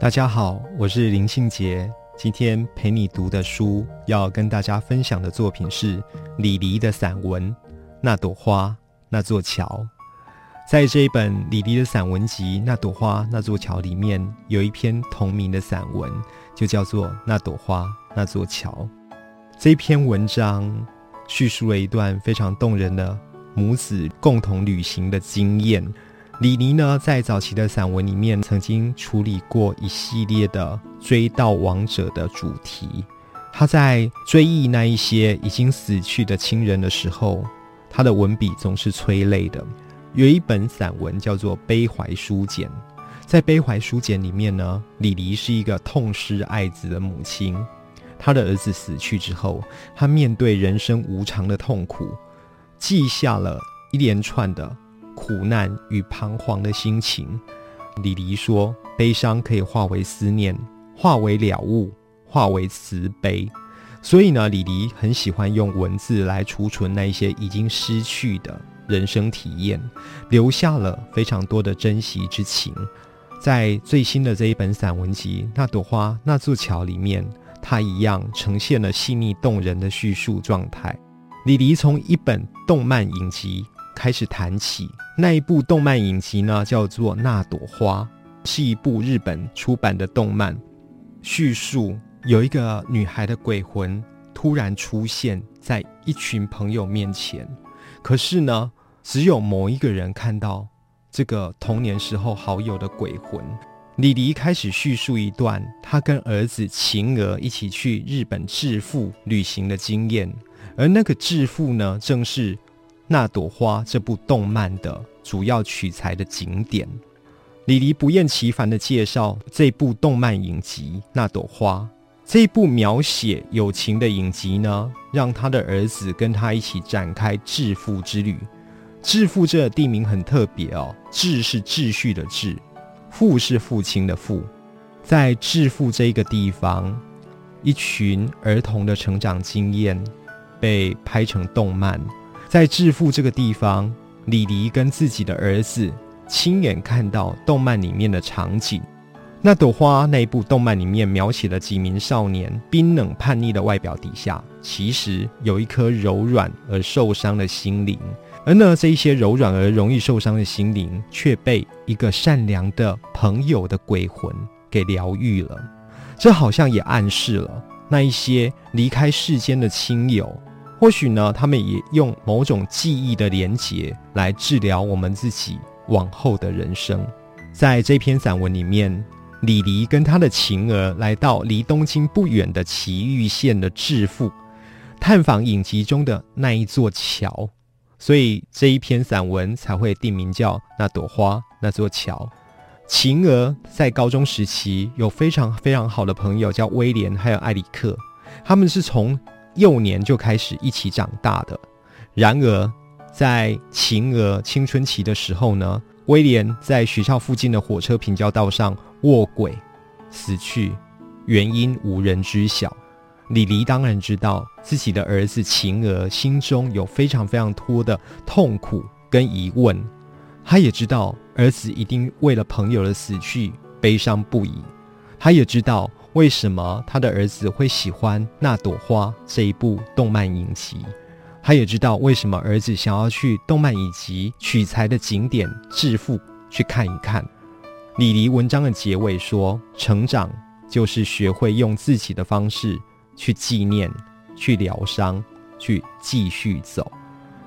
大家好，我是林信杰。今天陪你读的书，要跟大家分享的作品是李黎的散文《那朵花那座桥》。在这一本李黎的散文集《那朵花那座桥》里面，有一篇同名的散文，就叫做《那朵花那座桥》。这篇文章叙述了一段非常动人的母子共同旅行的经验。李黎呢，在早期的散文里面，曾经处理过一系列的追悼亡者的主题。他在追忆那一些已经死去的亲人的时候，他的文笔总是催泪的。有一本散文叫做《悲怀书简》，在《悲怀书简》里面呢，李黎是一个痛失爱子的母亲。他的儿子死去之后，他面对人生无常的痛苦，记下了一连串的。苦难与彷徨的心情，李黎说：“悲伤可以化为思念，化为了悟，化为慈悲。”所以呢，李黎很喜欢用文字来储存那一些已经失去的人生体验，留下了非常多的珍惜之情。在最新的这一本散文集《那朵花那座桥》里面，他一样呈现了细腻动人的叙述状态。李黎从一本动漫影集。开始谈起那一部动漫影集呢，叫做《那朵花》，是一部日本出版的动漫，叙述有一个女孩的鬼魂突然出现在一群朋友面前，可是呢，只有某一个人看到这个童年时候好友的鬼魂。李黎开始叙述一段他跟儿子晴儿一起去日本致富旅行的经验，而那个致富呢，正是。那朵花这部动漫的主要取材的景点，李黎不厌其烦的介绍这部动漫影集《那朵花》。这一部描写友情的影集呢，让他的儿子跟他一起展开致富之旅。致富这地名很特别哦，秩是秩序的秩，父是父亲的父。在致富这一个地方，一群儿童的成长经验被拍成动漫。在致富这个地方，李黎跟自己的儿子亲眼看到动漫里面的场景。那朵花那一部动漫里面描写了几名少年冰冷叛逆的外表底下，其实有一颗柔软而受伤的心灵。而呢，这一些柔软而容易受伤的心灵，却被一个善良的朋友的鬼魂给疗愈了。这好像也暗示了那一些离开世间的亲友。或许呢，他们也用某种记忆的连结来治疗我们自己往后的人生。在这篇散文里面，李黎跟他的晴儿来到离东京不远的埼玉县的致富，探访影集中的那一座桥，所以这一篇散文才会定名叫《那朵花那座桥》。晴儿在高中时期有非常非常好的朋友，叫威廉还有艾里克，他们是从。幼年就开始一起长大的，然而在晴儿青春期的时候呢，威廉在学校附近的火车平交道上卧轨死去，原因无人知晓。李黎当然知道自己的儿子晴儿心中有非常非常多的痛苦跟疑问，他也知道儿子一定为了朋友的死去悲伤不已，他也知道。为什么他的儿子会喜欢《那朵花》这一部动漫影集？他也知道为什么儿子想要去动漫影集取材的景点致富去看一看。李黎文章的结尾说：“成长就是学会用自己的方式去纪念、去疗伤、去继续走。”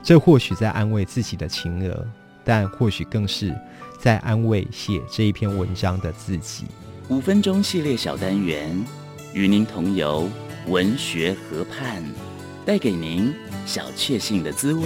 这或许在安慰自己的情儿，但或许更是在安慰写这一篇文章的自己。五分钟系列小单元，与您同游文学河畔，带给您小确幸的滋味。